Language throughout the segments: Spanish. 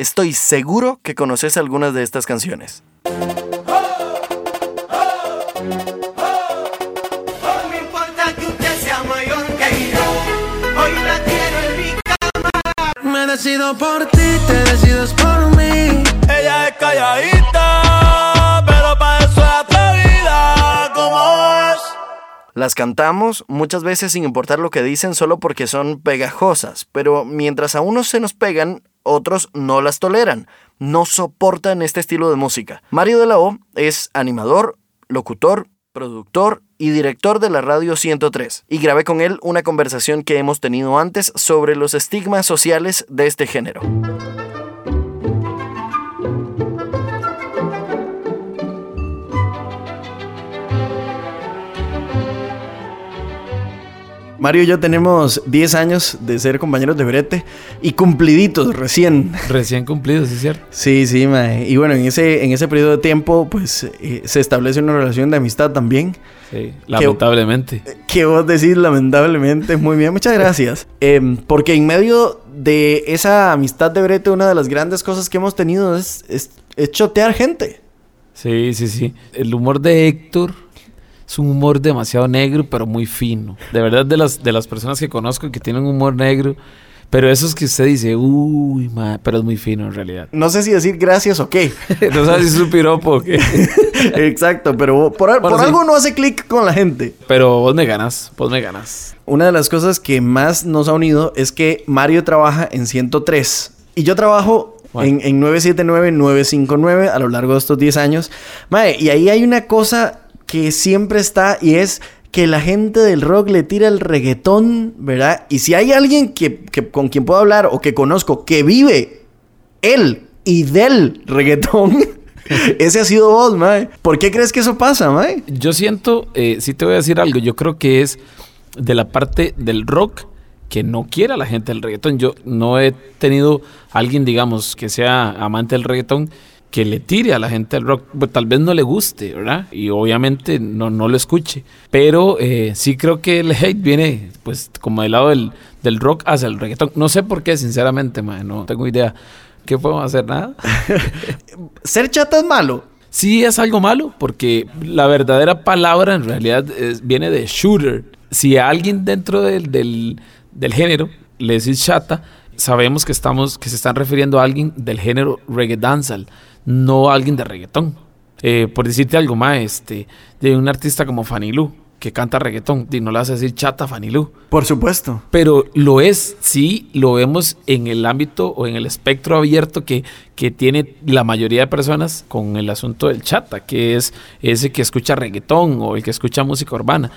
Estoy seguro que conoces algunas de estas canciones. Me decido por ti, te decides por mí. Ella es calladita, pero para eso es atrevida, como es. Las cantamos muchas veces sin importar lo que dicen solo porque son pegajosas, pero mientras a unos se nos pegan, otros no las toleran, no soportan este estilo de música. Mario de la O es animador, locutor, productor y director de la Radio 103, y grabé con él una conversación que hemos tenido antes sobre los estigmas sociales de este género. Mario y yo tenemos 10 años de ser compañeros de brete y cumpliditos recién. Recién cumplidos, ¿sí es cierto? Sí, sí, mae. Y bueno, en ese, en ese periodo de tiempo, pues eh, se establece una relación de amistad también. Sí, lamentablemente. Que vos decís lamentablemente. Muy bien, muchas gracias. Em, porque en medio de esa amistad de brete, una de las grandes cosas que hemos tenido es, es, es chotear gente. Sí, sí, sí. El humor de Héctor es un humor demasiado negro, pero muy fino. De verdad, de las, de las personas que conozco que tienen humor negro, pero eso es que usted dice, uy, ma, pero es muy fino en realidad. No sé si decir gracias o qué. no sabes si es un piropo o qué. Exacto, pero por, por Bueno, sí. algo no hace clic con la gente. Pero vos me ganas, vos me ganas. Una de las cosas que más nos ha unido es que Mario trabaja en 103 y yo trabajo Bueno. en, en 979, 959 a lo largo de estos 10 años. Mae, y ahí hay una cosa que siempre está y es que la gente del rock le tira el reggaetón, ¿verdad? Y si hay alguien que, con quien puedo hablar o que conozco que vive él y del reggaetón, ese ha sido vos, mae. ¿Por qué crees que eso pasa, mae? Yo siento, eh, sí te voy a decir algo, yo creo que es de la parte del rock que no quiera la gente del reggaetón. Yo no he tenido alguien, digamos, que sea amante del reggaetón que le tire a la gente del rock. Pues, tal vez no le guste, ¿verdad? Y obviamente no, no lo escuche. Pero eh, sí creo que el hate viene, pues, como del lado del, del rock hacia el reggaetón. No sé por qué, sinceramente, man, no tengo idea. ¿Qué podemos hacer? Nada. Ser chata es malo. Sí es algo malo, porque la verdadera palabra en realidad es- viene de shooter. Si a alguien dentro del, del- del género le decís chata, sabemos que, estamos, que se están refiriendo a alguien del género reggae dancehall, no a alguien de reggaetón. Eh, por decirte algo más, este, de un artista como Fanny Lu, que canta reggaetón, y no le vas a decir chata a Fanny Lu. Por supuesto. Pero lo es, sí, lo vemos en el ámbito o en el espectro abierto que, que tiene la mayoría de personas con el asunto del chata, que es ese que escucha reggaetón o el que escucha música urbana.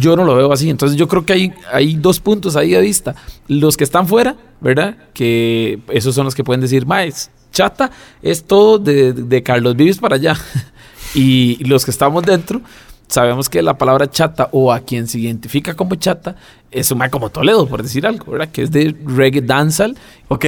Yo no lo veo así, entonces yo creo que hay, hay dos puntos ahí de vista. Los que están fuera, ¿verdad? Que esos son los que pueden decir, más chata es todo de, Carlos Vives para allá. y los que estamos dentro sabemos que la palabra chata o a quien se identifica como chata es un como Toledo, por decir algo, ¿verdad? Que es de reggae dancehall. Ok,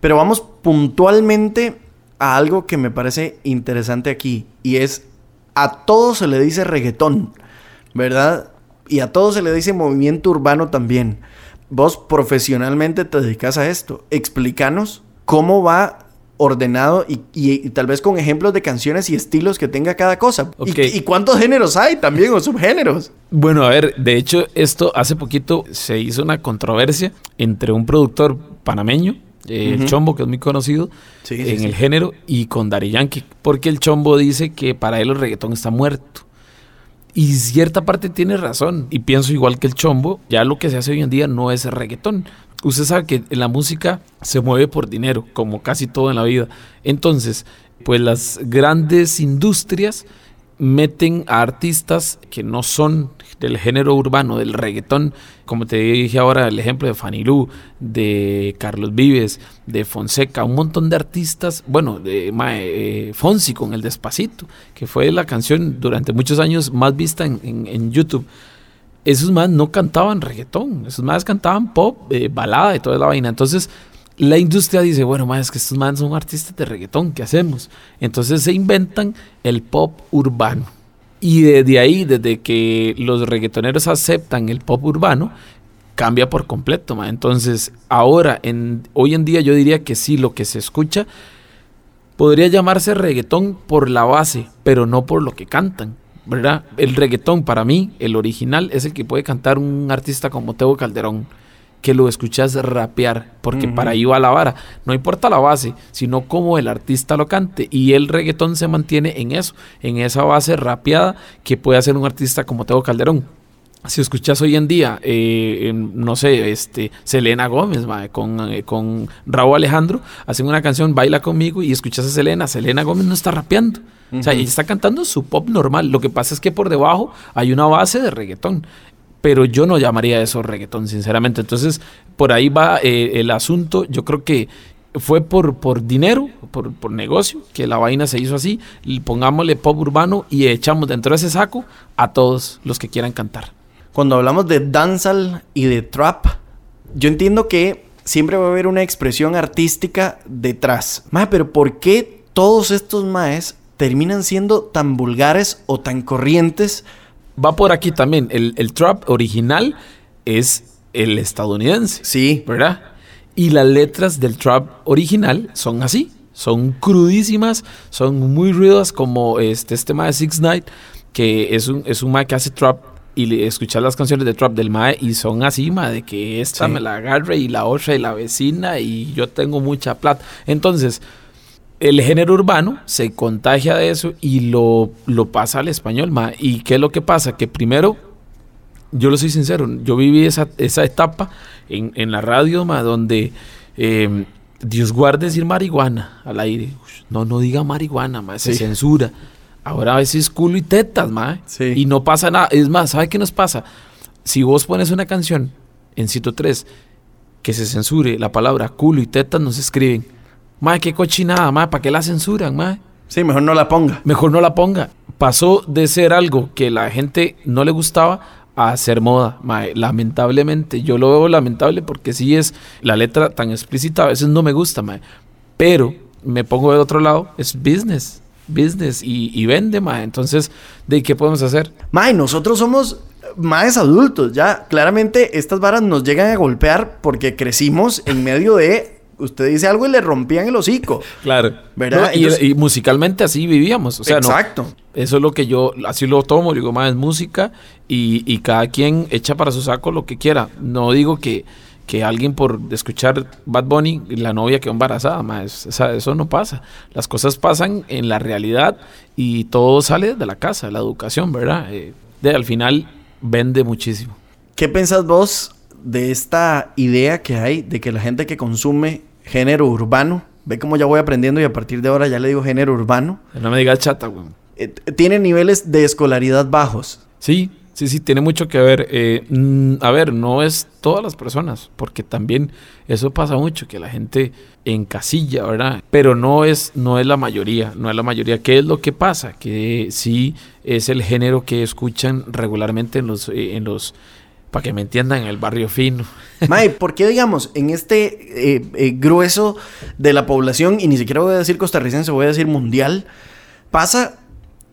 pero vamos puntualmente a algo que me parece interesante aquí. Y es, a todo se le dice reggaetón, ¿verdad? Y a todo se le dice movimiento urbano también. Vos profesionalmente te dedicas a esto. Explícanos cómo va ordenado y, y- y tal vez con ejemplos de canciones y estilos que tenga cada cosa. Y- Ok. Y, cuántos géneros hay también o subgéneros? Bueno, a ver, de hecho, esto hace poquito se hizo una controversia entre un productor panameño, eh, el. Chombo, que es muy conocido Sí, sí, en sí. el género, y con Dari Yankee, porque el Chombo dice que para él el reggaetón está muerto. Y cierta parte tiene razón. Y pienso igual que el chombo, ya lo que se hace hoy en día no es reggaetón. Usted sabe que la música se mueve por dinero, como casi todo en la vida. Entonces, pues las grandes industrias meten a artistas que no son del género urbano, del reggaetón, como te dije ahora, el ejemplo de Fanny Lu, de Carlos Vives, de Fonseca, un montón de artistas, bueno, de eh, Fonsi con el Despacito, que fue la canción durante muchos años más vista en YouTube. Esos más no cantaban reggaetón, esos más cantaban pop, eh, balada y toda la vaina. Entonces, la industria dice, bueno, más es que estos más son artistas de reggaetón, ¿qué hacemos? Entonces se inventan el pop urbano. Y desde ahí, desde que los reggaetoneros aceptan el pop urbano, cambia por completo, ma. Entonces, ahora, en, hoy en día yo diría que sí, lo que se escucha podría llamarse reggaetón por la base, pero no por lo que cantan. ¿Verdad? El reggaetón para mí, el original, es el que puede cantar un artista como Teo Calderón, que lo escuchas rapear, porque para ahí va la vara. No importa la base, sino cómo el artista lo cante. Y el reggaetón se mantiene en eso, en esa base rapeada que puede hacer un artista como Teo Calderón. Si escuchas hoy en día, eh, no sé, este, Selena Gómez, con, eh, con Raúl Alejandro, hacen una canción, Baila conmigo, y escuchas a Selena. Selena Gómez no está rapeando. O sea, ella está cantando su pop normal. Lo que pasa es que por debajo hay una base de reggaetón. Pero yo no llamaría eso reggaetón, sinceramente. Entonces, por ahí va eh, el asunto. Yo creo que fue por, por dinero, por, por negocio, que la vaina se hizo así. Pongámosle pop urbano y echamos dentro de ese saco a todos los que quieran cantar. Cuando hablamos de dancehall y de trap, yo entiendo que siempre va a haber una expresión artística detrás. Mae, pero ¿por qué todos estos maes terminan siendo tan vulgares o tan corrientes? Va por aquí también. El, el trap original es el estadounidense. Sí. ¿verdad? Y las letras del trap original son así, son crudísimas, son muy ruidas como este, este mae Six Night, que es un, es un mae que hace trap y escuchar las canciones de trap del mae y son así, mae, de que esta Sí. me la agarre y la otra y la vecina y yo tengo mucha plata. Entonces, el género urbano se contagia de eso y lo, lo pasa al español, mae. ¿Y qué es lo que pasa? Que primero yo lo soy sincero, yo viví esa, esa etapa en, en la radio, ma, donde eh, Dios guarde decir marihuana al aire. No, no diga marihuana, ma, se Sí. censura. Ahora a veces culo y tetas, ma. Sí. Y no pasa nada. Es más, ¿sabe qué nos pasa? Si vos pones una canción en Cito 3 que se censure la palabra culo y tetas, nos escriben. Ma, qué cochinada, ma, ¿para qué la censuran, ma? Sí, mejor no la ponga. mejor no la ponga. Pasó de ser algo que la gente no le gustaba a ser moda. mae. lamentablemente, yo lo veo lamentable porque sí es la letra tan explícita, a veces no me gusta, mae. pero me pongo del otro lado, es business, business y, y vende, mae. entonces, ¿de qué podemos hacer? Mae, nosotros somos maes adultos, ya. Claramente estas varas nos llegan a golpear porque crecimos en medio de. Usted dice algo y le rompían el hocico. Claro. ¿Verdad? y, Entonces- y musicalmente así vivíamos. O sea, no, Exacto. Eso es lo que yo, así lo tomo, digo, más es música y, y cada quien echa para su saco lo que quiera. No digo que, que alguien por escuchar Bad Bunny, la novia quedó embarazada, más eso no pasa. Las cosas pasan en la realidad y todo sale de la casa, la educación, ¿verdad? Eh, de, al final vende muchísimo. ¿Qué pensás vos de esta idea que hay de que la gente que consume género urbano, ve cómo ya voy aprendiendo y a partir de ahora ya le digo género urbano, No me digas chata, güey. eh, tiene niveles de escolaridad bajos? Sí, sí, sí, tiene mucho que ver. Eh, mm, a ver, no es todas las personas, porque también eso pasa mucho, que la gente encasilla, ¿verdad? Pero no es, no es la mayoría, no es la mayoría. ¿Qué es lo que pasa? Que sí es el género que escuchan regularmente en los, eh, en los, para que me entiendan, en el barrio fino. Mae, ¿por qué, digamos, en este eh, grueso de la población, y ni siquiera voy a decir costarricense, voy a decir mundial, pasa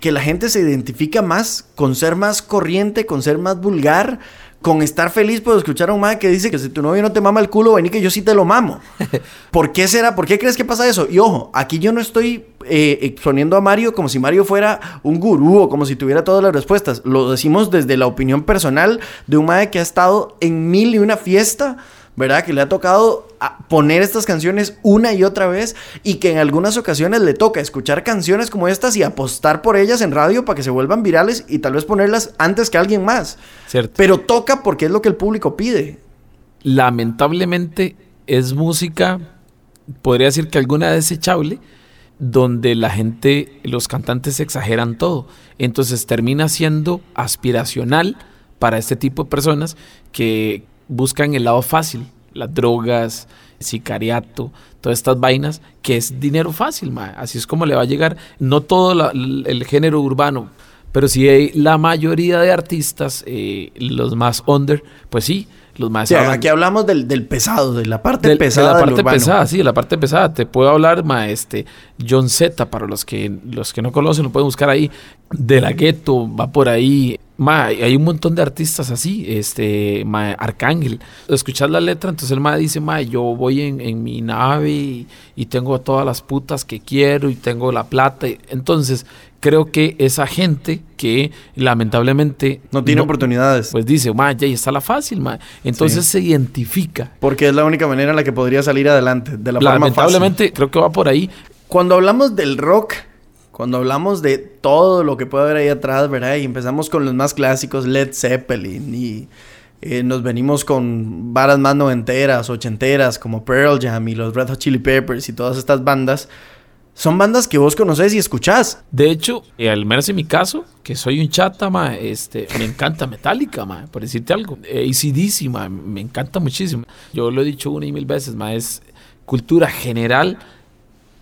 que la gente se identifica más con ser más corriente, con ser más vulgar, con estar feliz por escuchar a un mae que dice que si tu novio no te mama el culo, vení que yo sí te lo mamo. ¿Por qué será? ¿Por qué crees que pasa eso? Y ojo, aquí yo no estoy eh, exponiendo a Mario como si Mario fuera un gurú o como si tuviera todas las respuestas. Lo decimos desde la opinión personal de un mae que ha estado en mil y una fiesta, ¿verdad? Que le ha tocado a- poner estas canciones una y otra vez y que en algunas ocasiones le toca escuchar canciones como estas y apostar por ellas en radio para que se vuelvan virales y tal vez ponerlas antes que alguien más. ¿Cierto? Pero toca porque es lo que el público pide. lamentablemente es música, podría decir que alguna desechable, donde la gente, los cantantes exageran todo. Entonces termina siendo aspiracional para este tipo de personas que buscan el lado fácil, las drogas, sicariato, todas estas vainas, que es dinero fácil, así es como le va a llegar, no todo la- el género urbano, pero sí hay la mayoría de artistas, eh, los más under, pues sí, los más sea, aquí hablamos del, del pesado, de la parte del- pesada. de la parte pesada, sí, de la parte pesada. Te puedo hablar, ma, este, John Z, para los que, los que no conocen, lo pueden buscar ahí. De la gueto, va por ahí. Ma, hay un montón de artistas así, este, ma, Arcángel. Escuchas la letra, entonces el ma dice, ma, yo voy en, en mi nave y, y tengo todas las putas que quiero y tengo la plata. Entonces, creo que esa gente que lamentablemente No tiene oportunidades. pues dice, ma, ya está la fácil, ma. Entonces se identifica. Porque es la única manera en la que podría salir adelante, de la forma fácil. Lamentablemente, creo que va por ahí. Cuando hablamos del rock, cuando hablamos de todo lo que puede haber ahí atrás, ¿verdad? Y empezamos con los más clásicos, Led Zeppelin, y eh, nos venimos con varas más noventeras, ochenteras, como Pearl Jam y los Red Hot Chili Peppers y todas estas bandas. Son bandas que vos conocés y escuchás. De hecho, eh, al menos en mi caso, que soy un chata, ma, este, me encanta Metallica, ma, por decirte algo. Eh, ACDC, ma, me encanta muchísimo. Yo lo he dicho una y mil veces, ma, es cultura general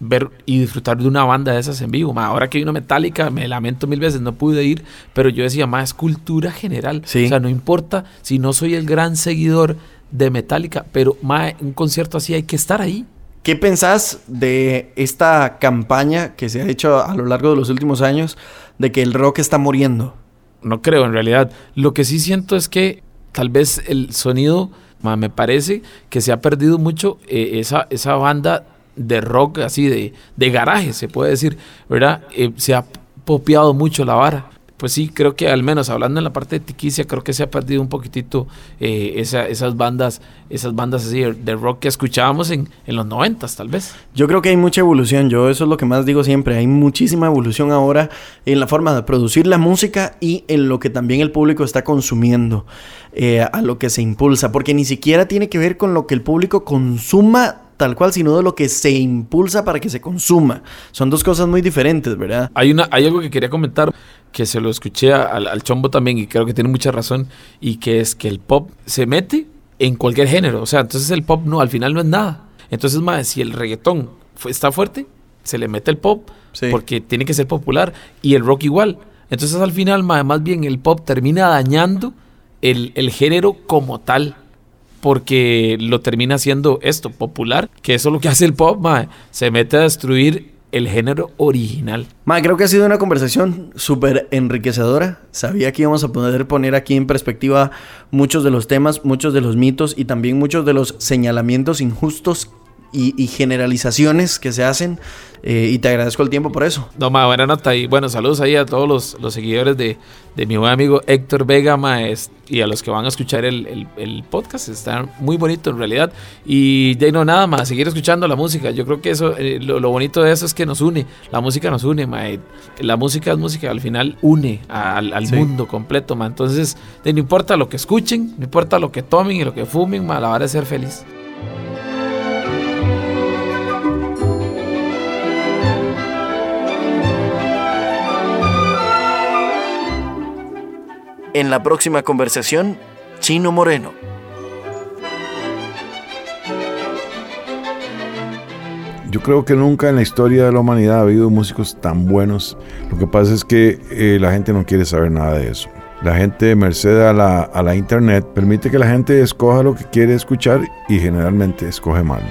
ver y disfrutar de una banda de esas en vivo. Ma, ahora que vino Metallica, me lamento mil veces, no pude ir, pero yo decía, ma, es cultura general. Sí. O sea, no importa si no soy el gran seguidor de Metallica, pero ma, un concierto así hay que estar ahí. ¿Qué pensás de esta campaña que se ha hecho a lo largo de los últimos años de que el rock está muriendo? No creo, en realidad. Lo que sí siento es que tal vez el sonido, ma, me parece que se ha perdido mucho eh, esa, esa banda de rock así de, de garaje, se puede decir, ¿verdad? Eh, se ha popeado mucho la vara. Pues sí, creo que al menos hablando en la parte de Tiquicia, creo que se ha perdido un poquitito eh, esa- esas bandas, esas bandas así de, de rock que escuchábamos en, en los noventas, tal vez. Yo creo que hay mucha evolución, yo eso es lo que más digo siempre, hay muchísima evolución ahora en la forma de producir la música y en lo que también el público está consumiendo, eh, a lo que se impulsa, porque ni siquiera tiene que ver con lo que el público consuma tal cual, sino de lo que se impulsa para que se consuma. Son dos cosas muy diferentes, ¿verdad? Hay, una, hay algo que quería comentar que se lo escuché al, al Chombo también y creo que tiene mucha razón y que es que el pop se mete en cualquier género. O sea, entonces el pop no, al final no es nada. Entonces, más si el reggaetón está fuerte, se le mete el pop Sí. porque tiene que ser popular y el rock igual. Entonces al final, ma, más bien el pop termina dañando el, el género como tal. Porque lo termina haciendo esto, popular, que eso es lo que hace el pop, ma, se mete a destruir el género original. Ma, creo que ha sido una conversación súper enriquecedora. Sabía que íbamos a poder poner aquí en perspectiva muchos de los temas, muchos de los mitos y también muchos de los señalamientos injustos y, y generalizaciones que se hacen. Eh, y te agradezco el tiempo por eso. No, ma, buena nota. Y bueno, saludos ahí a todos los, los seguidores de, de mi buen amigo Héctor Vega, ma, es- y a los que van a escuchar el, el- el podcast. Está muy bonito en realidad. Y ahí no nada más, seguir escuchando la música. Yo creo que eso, eh, lo, lo bonito de eso es que nos une. La música nos une, ma. La música es música, al final une a- al, al Sí. mundo completo, ma. Entonces, no importa lo que escuchen, no importa lo que tomen y lo que fumen, ma, la hora de ser feliz. En la próxima conversación, Chino Moreno. Yo creo que nunca en la historia de la humanidad ha habido músicos tan buenos. Lo que pasa es que eh, la gente no quiere saber nada de eso. La gente, merced a la, a la internet, permite que la gente escoja lo que quiere escuchar y generalmente escoge mal.